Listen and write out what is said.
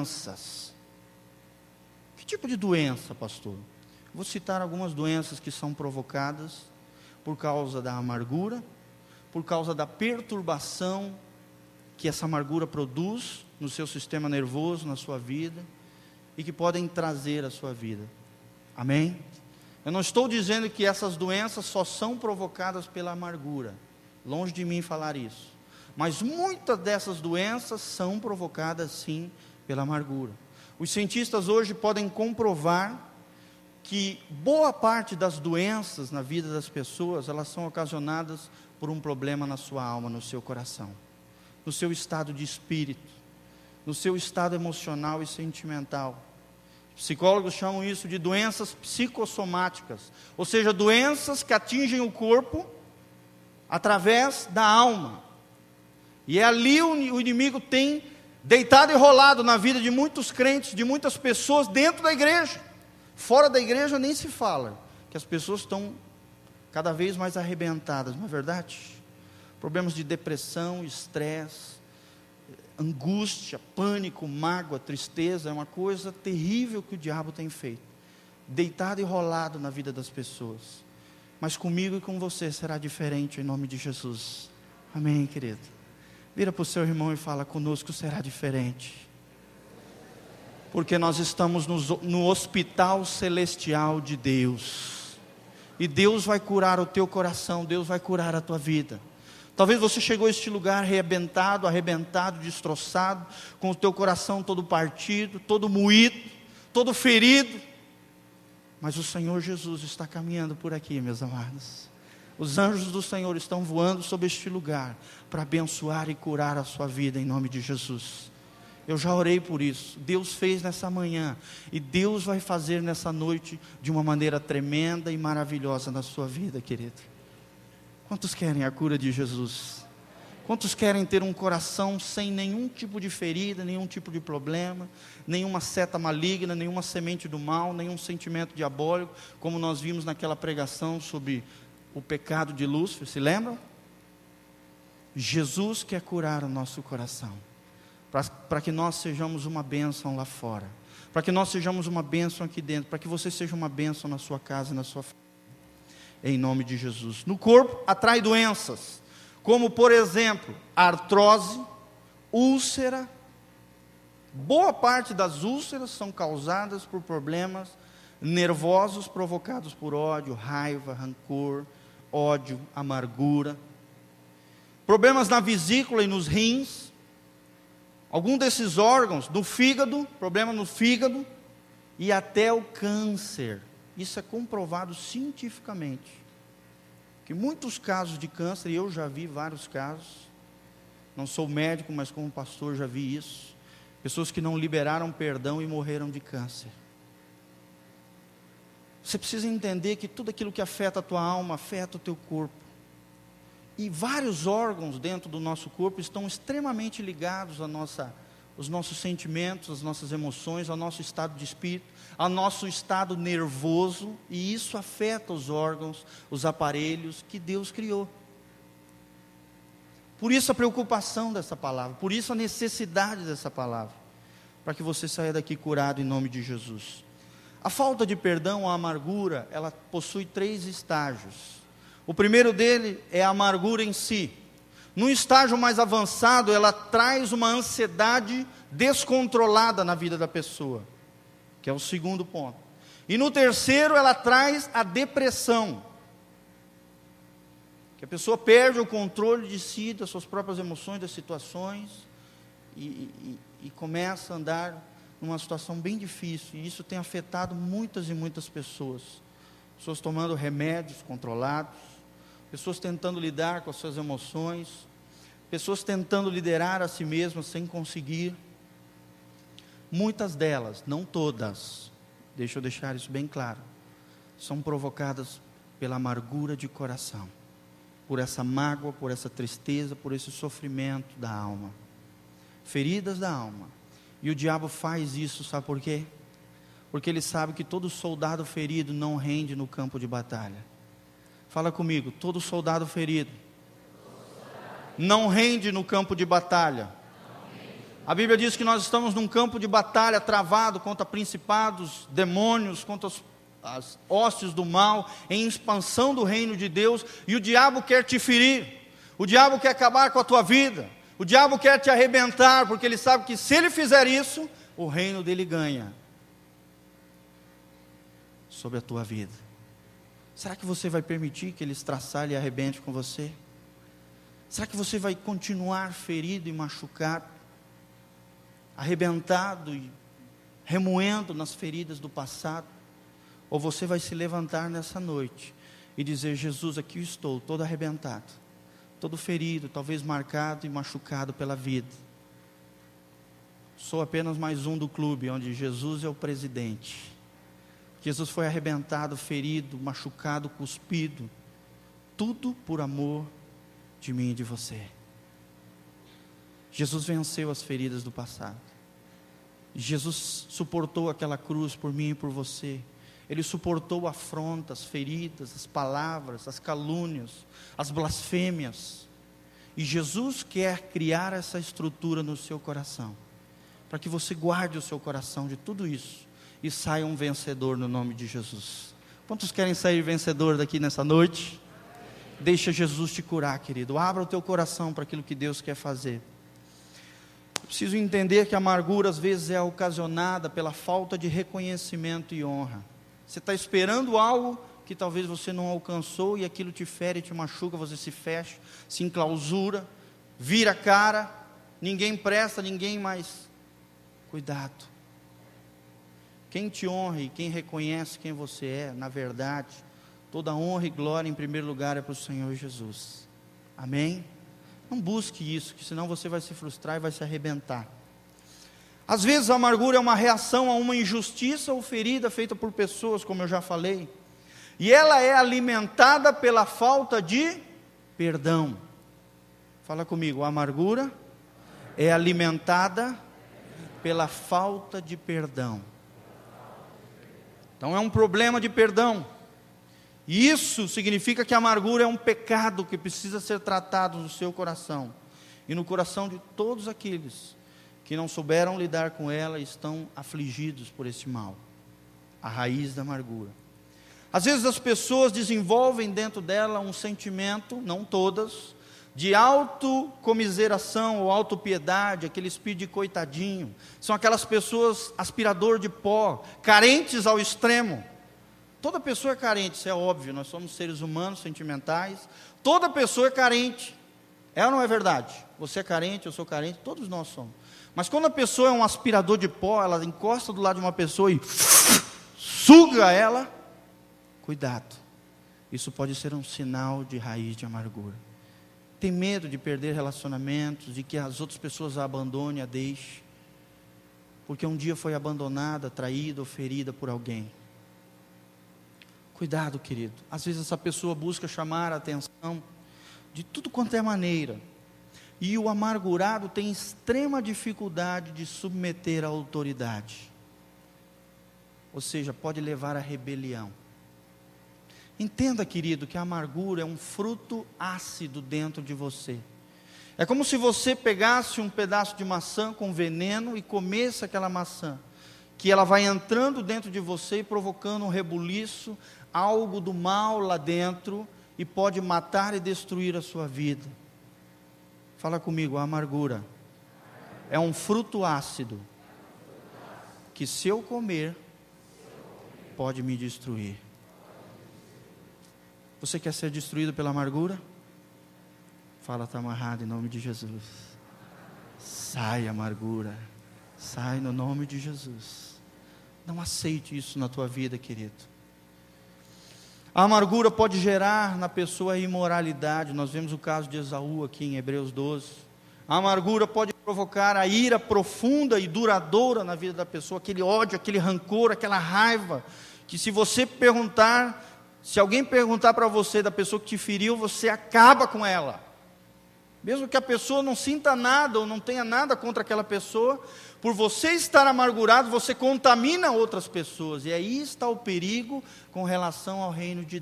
doenças. Que tipo de doença, pastor? Vou citar algumas doenças que são provocadas por causa da amargura, por causa da perturbação que essa amargura produz no seu sistema nervoso, na sua vida, e que podem trazer à sua vida. Amém? Eu não estou dizendo que essas doenças só são provocadas pela amargura, longe de mim falar isso. Mas muitas dessas doenças são provocadas sim pela amargura. Os cientistas hoje podem comprovar que boa parte das doenças na vida das pessoas, elas são ocasionadas por um problema na sua alma, no seu coração, no seu estado de espírito, no seu estado emocional e sentimental. Psicólogos chamam isso de doenças psicossomáticas, ou seja, doenças que atingem o corpo através da alma. E é ali o inimigo tem deitado e rolado na vida de muitos crentes, de muitas pessoas dentro da igreja. Fora da igreja nem se fala, que as pessoas estão cada vez mais arrebentadas, não é verdade? Problemas de depressão, estresse, angústia, pânico, mágoa, tristeza, é uma coisa terrível que o diabo tem feito. Deitado e rolado na vida das pessoas. Mas comigo e com você será diferente em nome de Jesus. Amém, querido. Vira para o seu irmão e fala: conosco será diferente porque nós estamos no, hospital celestial de Deus. E Deus vai curar o teu coração, Deus vai curar a tua vida. Talvez você chegou a este lugar arrebentado, arrebentado, destroçado, com o teu coração todo partido, todo moído, todo ferido. Mas o Senhor Jesus está caminhando por aqui, meus amados. Os anjos do Senhor estão voando sobre este lugar para abençoar e curar a sua vida em nome de Jesus. Eu já orei por isso. Deus fez nessa manhã. E Deus vai fazer nessa noite de uma maneira tremenda e maravilhosa na sua vida, querido. Quantos querem a cura de Jesus? Quantos querem ter um coração sem nenhum tipo de ferida, nenhum tipo de problema, nenhuma seta maligna, nenhuma semente do mal, nenhum sentimento diabólico, como nós vimos naquela pregação sobre o pecado de Lúcifer, se lembram? Jesus quer curar o nosso coração para que nós sejamos uma bênção lá fora, para que nós sejamos uma bênção aqui dentro, para que você seja uma bênção na sua casa, na sua família, em nome de Jesus. No corpo atrai doenças, como por exemplo, artrose, úlcera. Boa parte das úlceras são causadas por problemas nervosos provocados por ódio, raiva, rancor, ódio, amargura. Problemas na vesícula e nos rins, algum desses órgãos, do fígado, problema no fígado, e até o câncer. Isso é comprovado cientificamente. Que muitos casos de câncer, e eu já vi vários casos, não sou médico, mas como pastor já vi isso. Pessoas que não liberaram perdão e morreram de câncer. Você precisa entender que tudo aquilo que afeta a tua alma afeta o teu corpo. E vários órgãos dentro do nosso corpo estão extremamente ligados à nossa, aos nossos sentimentos, às nossas emoções, ao nosso estado de espírito, ao nosso estado nervoso, e isso afeta os órgãos, os aparelhos que Deus criou. Por isso a preocupação dessa palavra, por isso a necessidade dessa palavra, para que você saia daqui curado em nome de Jesus. A falta de perdão, a amargura, ela possui três estágios. O primeiro dele é a amargura em si. Num estágio mais avançado, ela traz uma ansiedade descontrolada na vida da pessoa, que é o segundo ponto. E no terceiro, ela traz a depressão, que a pessoa perde o controle de si, das suas próprias emoções, das situações, e, e, e começa a andar numa situação bem difícil, e isso tem afetado muitas e muitas pessoas. Pessoas tomando remédios controlados, pessoas tentando lidar com as suas emoções, pessoas tentando liderar a si mesmas sem conseguir. Muitas delas, não todas, deixa eu deixar isso bem claro, são provocadas pela amargura de coração, por essa mágoa, por essa tristeza, por esse sofrimento da alma, feridas da alma. E o diabo faz isso, sabe por quê? Porque ele sabe que todo soldado ferido não rende no campo de batalha. Fala comigo, todo soldado ferido não rende no campo de batalha. A Bíblia diz que nós estamos num campo de batalha travado contra principados, demônios, contra os, as hostes do mal, em expansão do reino de Deus, e o diabo quer te ferir, o diabo quer acabar com a tua vida, o diabo quer te arrebentar, porque ele sabe que se ele fizer isso, o reino dele ganha sobre a tua vida. Será que você vai permitir que ele estraçalhe e arrebente com você? Será que você vai continuar ferido e machucado, arrebentado e remoendo nas feridas do passado? Ou você vai se levantar nessa noite e dizer: Jesus, aqui estou, todo arrebentado, todo ferido, talvez marcado e machucado pela vida. Sou apenas mais um do clube onde Jesus é o presidente. Jesus foi arrebentado, ferido, machucado, cuspido, tudo por amor de mim e de você. Jesus venceu as feridas do passado. Jesus suportou aquela cruz por mim e por você. Ele suportou afrontas, feridas, as palavras, as calúnias, as blasfêmias. E Jesus quer criar essa estrutura no seu coração, para que você guarde o seu coração de tudo isso e saia um vencedor no nome de Jesus. Quantos querem sair vencedor daqui nessa noite? Deixa Jesus te curar, querido. Abra o teu coração para aquilo que Deus quer fazer. preciso entender que a amargura às vezes é ocasionada pela falta de reconhecimento e honra. Você está esperando algo que talvez você não alcançou e aquilo te fere, te machuca, você se fecha, se enclausura, vira a cara, ninguém presta, ninguém mais. Cuidado. Quem te honra e quem reconhece quem você é, na verdade, Toda honra e glória, em primeiro lugar, é para o Senhor Jesus. Amém? Não busque isso, que senão você vai se frustrar e vai se arrebentar. Às vezes a amargura é uma reação a uma injustiça ou ferida feita por pessoas, como eu já falei, e ela é alimentada pela falta de perdão. Fala comigo, a amargura é alimentada pela falta de perdão. Então é um problema de perdão. E isso significa que a amargura é um pecado que precisa ser tratado no seu coração e no coração de todos aqueles que não souberam lidar com ela estão afligidos por esse mal a raiz da amargura. Às vezes as pessoas desenvolvem dentro dela um sentimento, não todas, de autocomiseração ou autopiedade, aquele espírito de coitadinho. São aquelas pessoas aspirador de pó, carentes ao extremo. Toda pessoa é carente, isso é óbvio, nós somos seres humanos, sentimentais. Toda pessoa é carente. É ou não é verdade? Você é carente, eu sou carente, todos nós somos. Mas quando a pessoa é um aspirador de pó, ela encosta do lado de uma pessoa e suga ela, cuidado. Isso pode ser um sinal de raiz de amargura. Tem medo de perder relacionamentos, de que as outras pessoas a abandonem, a deixem. Porque um dia foi abandonada, traída ou ferida por alguém. Cuidado, querido. Às vezes essa pessoa busca chamar a atenção de tudo quanto é maneira. E o amargurado tem extrema dificuldade de submeter a autoridade. Ou seja, pode levar à rebelião. Entenda, querido, que a amargura é um fruto ácido dentro de você. É como se você pegasse um pedaço de maçã com veneno e comesse aquela maçã, que ela vai entrando dentro de você e provocando um rebuliço, algo do mal lá dentro e pode matar e destruir a sua vida. Fala comigo, a amargura é um fruto ácido que se eu comer pode me destruir. Você quer ser destruído pela amargura? Fala, está amarrado em nome de Jesus. Sai, amargura. Sai no nome de Jesus. Não aceite isso na tua vida, querido. A amargura pode gerar na pessoa imoralidade. Nós vemos o caso de Esaú aqui em Hebreus 12. A amargura pode provocar a ira profunda e duradoura na vida da pessoa, aquele ódio, aquele rancor, aquela raiva, que se você perguntar, se alguém perguntar para você da pessoa que te feriu, você acaba com ela. Mesmo que a pessoa não sinta nada ou não tenha nada contra aquela pessoa, por você estar amargurado, você contamina outras pessoas. E aí está o perigo com relação ao reino de